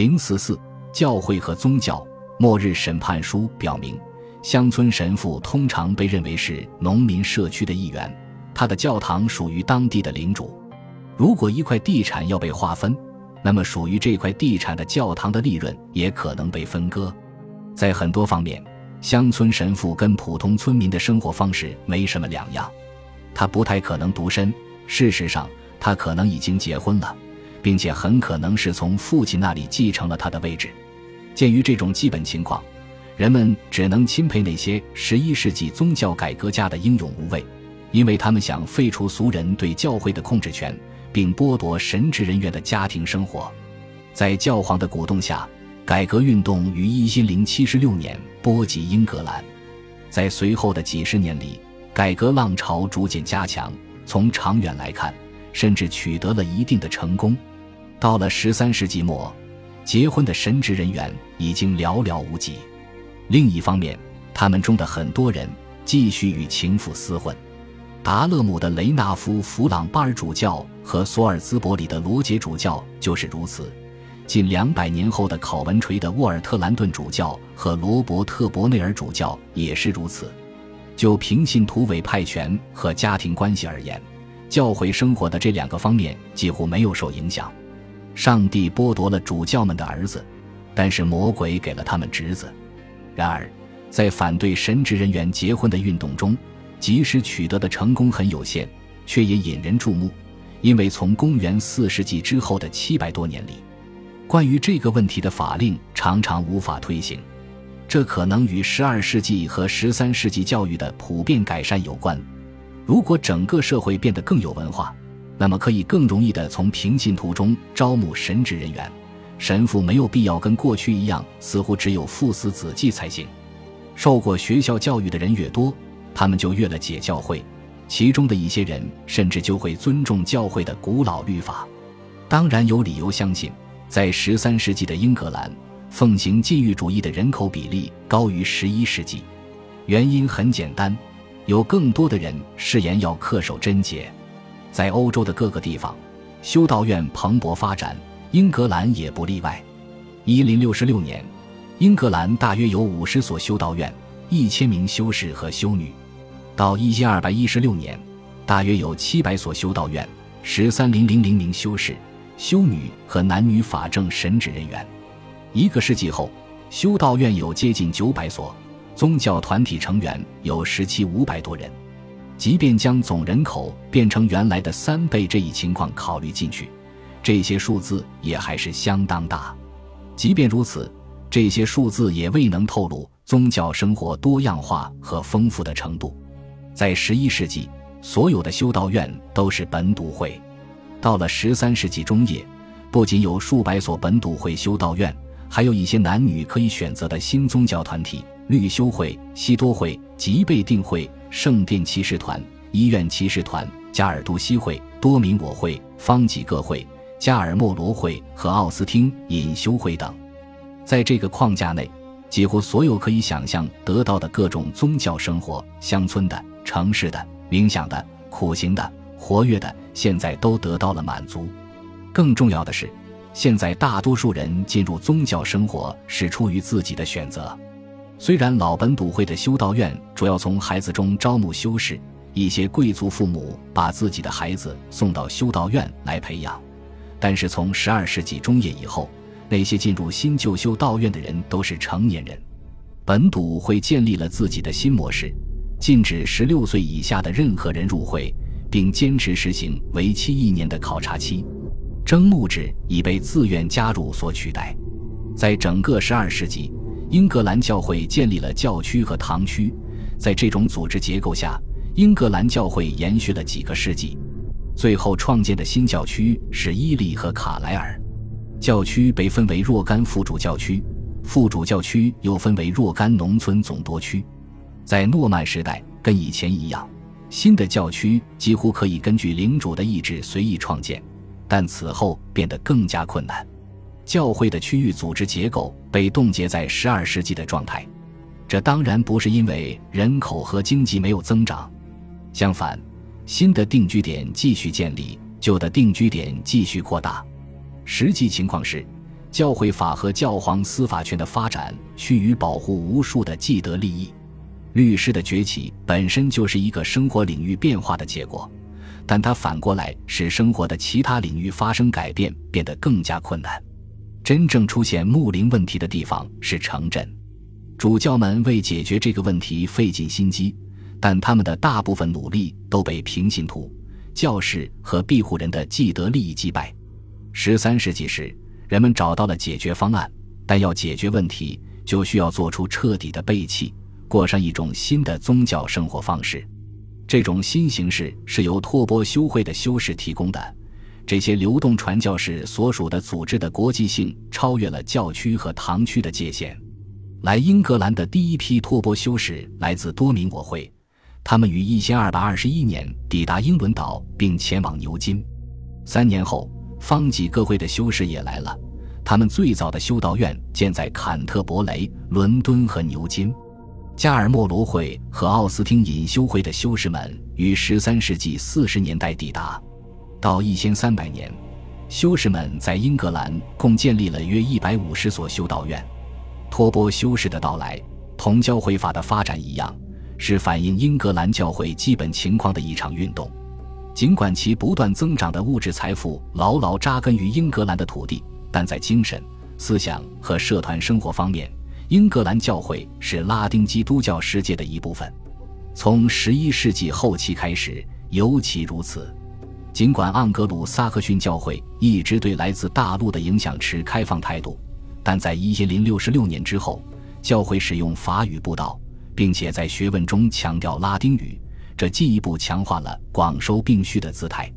零四四教会和宗教末日审判书表明，乡村神父通常被认为是农民社区的一员，他的教堂属于当地的领主。如果一块地产要被划分，那么属于这块地产的教堂的利润也可能被分割。在很多方面，乡村神父跟普通村民的生活方式没什么两样。他不太可能独身，事实上，他可能已经结婚了。并且很可能是从父亲那里继承了他的位置。鉴于这种基本情况，人们只能钦佩那些十一世纪宗教改革家的英勇无畏，因为他们想废除俗人对教会的控制权，并剥夺神职人员的家庭生活。在教皇的鼓动下，改革运动于一零七十六年波及英格兰。在随后的几十年里，改革浪潮逐渐加强。从长远来看，甚至取得了一定的成功。到了十三世纪末，结婚的神职人员已经寥寥无几。另一方面，他们中的很多人继续与情妇厮混。达勒姆的雷纳夫·弗朗巴尔主教和索尔兹伯里的罗杰主教就是如此。近两百年后的考文垂的沃尔特兰顿主教和罗伯特·伯内尔主教也是如此。就平信徒委派权和家庭关系而言，教会生活的这两个方面几乎没有受影响。上帝剥夺了主教们的儿子，但是魔鬼给了他们侄子。然而，在反对神职人员结婚的运动中，即使取得的成功很有限，却也引人注目。因为从公元四世纪之后的七百多年里，关于这个问题的法令常常无法推行。这可能与十二世纪和十三世纪教育的普遍改善有关。如果整个社会变得更有文化，那么可以更容易地从平信徒中招募神职人员，神父没有必要跟过去一样，似乎只有父死子继才行。受过学校教育的人越多，他们就越了解教会，其中的一些人甚至就会尊重教会的古老律法。当然有理由相信，在十三世纪的英格兰，奉行禁欲主义的人口比例高于十一世纪。原因很简单，有更多的人誓言要恪守贞洁。在欧洲的各个地方，修道院蓬勃发展，英格兰也不例外。一零六六年，英格兰大约有五十所修道院，一千名修士和修女；到一千二百一十六年，大约有七百所修道院，十三零零零名修士、修女和男女法政神职人员。一个世纪后，修道院有接近九百所，宗教团体成员有十七五百多人。即便将总人口变成原来的三倍这一情况考虑进去，这些数字也还是相当大。即便如此，这些数字也未能透露宗教生活多样化和丰富的程度。在十一世纪，所有的修道院都是本笃会；到了十三世纪中叶，不仅有数百所本笃会修道院，还有一些男女可以选择的新宗教团体。律修会、西多会、吉贝定会、圣殿骑士团、医院骑士团、加尔都西会、多明我会、方济各会、加尔默罗会和奥斯汀隐修会等，在这个框架内，几乎所有可以想象得到的各种宗教生活——乡村的、城市的、冥想的、苦行的、活跃的，现在都得到了满足。更重要的是，现在大多数人进入宗教生活是出于自己的选择。虽然老本笃会的修道院主要从孩子中招募修士，一些贵族父母把自己的孩子送到修道院来培养，但是从十二世纪中叶以后，那些进入新旧修道院的人都是成年人。本笃会建立了自己的新模式，禁止十六岁以下的任何人入会，并坚持实行为期一年的考察期。征募制已被自愿加入所取代。在整个十二世纪。英格兰教会建立了教区和堂区，在这种组织结构下，英格兰教会延续了几个世纪。最后创建的新教区是伊利和卡莱尔。教区被分为若干副主教区，副主教区又分为若干农村总督区。在诺曼时代，跟以前一样，新的教区几乎可以根据领主的意志随意创建，但此后变得更加困难。教会的区域组织结构被冻结在十二世纪的状态，这当然不是因为人口和经济没有增长，相反，新的定居点继续建立，旧的定居点继续扩大。实际情况是，教会法和教皇司法权的发展趋于保护无数的既得利益。律师的崛起本身就是一个生活领域变化的结果，但它反过来使生活的其他领域发生改变变得更加困难。真正出现牧灵问题的地方是城镇，主教们为解决这个问题费尽心机，但他们的大部分努力都被平信徒、教士和庇护人的既得利益击败。十三世纪时。人们找到了解决方案，但要解决问题，就需要做出彻底的背弃，过上一种新的宗教生活方式。这种新形式是由托钵修会的修士提供的。这些流动传教士所属的组织的国际性超越了教区和堂区的界限。来英格兰的第一批托钵修士来自多明我会，他们于一千二百二十一年抵达英伦岛，并前往牛津。三年后。方济各会的修士也来了，他们最早的修道院建在坎特伯雷、伦敦和牛津。加尔默罗会和奥斯汀隐修会的修士们于十三世纪四十年代抵达。到一千三百年，修士们在英格兰共建立了约一百五十所修道院。托钵修士的到来，同教会法的发展一样，是反映英格兰教会基本情况的一场运动。尽管其不断增长的物质财富牢牢扎根于英格兰的土地，但在精神、思想和社团生活方面，英格兰教会是拉丁基督教世界的一部分。从十一世纪后期开始尤其如此。尽管盎格鲁撒克逊教会一直对来自大陆的影响持开放态度，但在一千零六十六年之后，教会使用法语布道，并且在学问中强调拉丁语。这进一步强化了广收并蓄的姿态。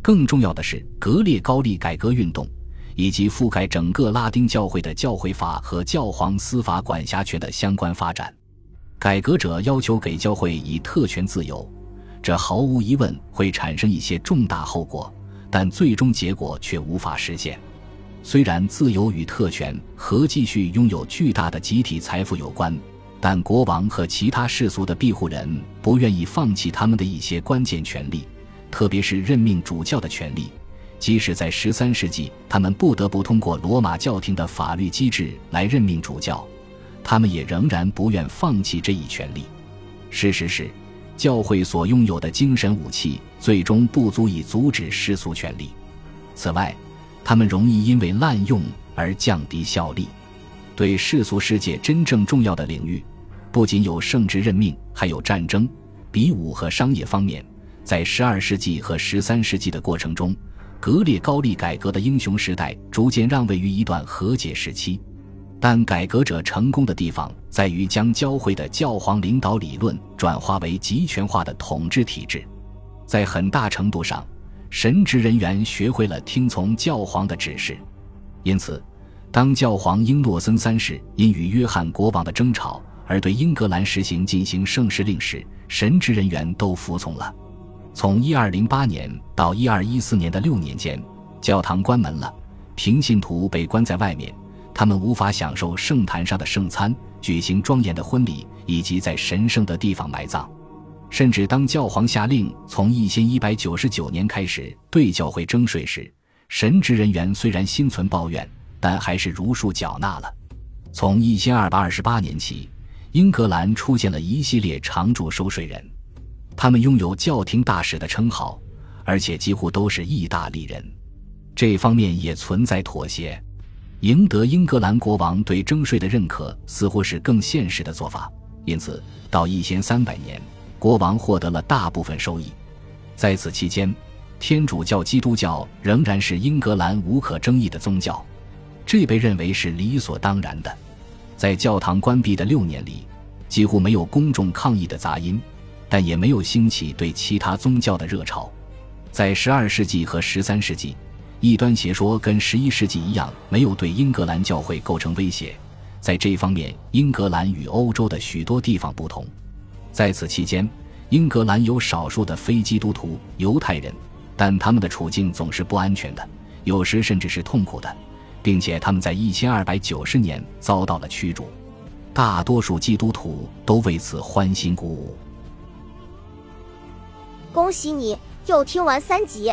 更重要的是，格列高利改革运动以及覆盖整个拉丁教会的教会法和教皇司法管辖权的相关发展。改革者要求给教会以特权自由，这毫无疑问会产生一些重大后果，但最终结果却无法实现。虽然自由与特权和继续拥有巨大的集体财富有关。但国王和其他世俗的庇护人不愿意放弃他们的一些关键权利，特别是任命主教的权利。即使在十三世纪，他们不得不通过罗马教廷的法律机制来任命主教，他们也仍然不愿放弃这一权利。事实是，教会所拥有的精神武器最终不足以阻止世俗权利。此外，他们容易因为滥用而降低效力。对世俗世界真正重要的领域。不仅有圣职任命，还有战争、比武和商业方面。在十二世纪和十三世纪的过程中，格列高利改革的英雄时代逐渐让位于一段和解时期。但改革者成功的地方在于将教会的教皇领导理论转化为集权化的统治体制。在很大程度上，神职人员学会了听从教皇的指示。因此，当教皇英诺森三世因与约翰国王的争吵，而对英格兰实行进行圣事令时，神职人员都服从了。从一二零八年到一二一四年的六年间，教堂关门了，平信徒被关在外面，他们无法享受圣坛上的圣餐、举行庄严的婚礼以及在神圣的地方埋葬。甚至当教皇下令从一千一百九十九年开始对教会征税时，神职人员虽然心存抱怨，但还是如数缴纳了。从一千二百二十八年起。英格兰出现了一系列常驻收税人，他们拥有教廷大使的称号，而且几乎都是意大利人。这方面也存在妥协。赢得英格兰国王对征税的认可，似乎是更现实的做法。因此，到一千三百年，国王获得了大部分收益。在此期间，天主教基督教仍然是英格兰无可争议的宗教，这被认为是理所当然的。在教堂关闭的六年里，几乎没有公众抗议的杂音，但也没有兴起对其他宗教的热潮。在十二世纪和十三世纪，异端邪说跟十一世纪一样，没有对英格兰教会构成威胁。在这方面，英格兰与欧洲的许多地方不同。在此期间，英格兰有少数的非基督徒犹太人，但他们的处境总是不安全的，有时甚至是痛苦的。并且他们在一千二百九十年遭到了驱逐，大多数基督徒都为此欢欣鼓舞。恭喜你又听完三集，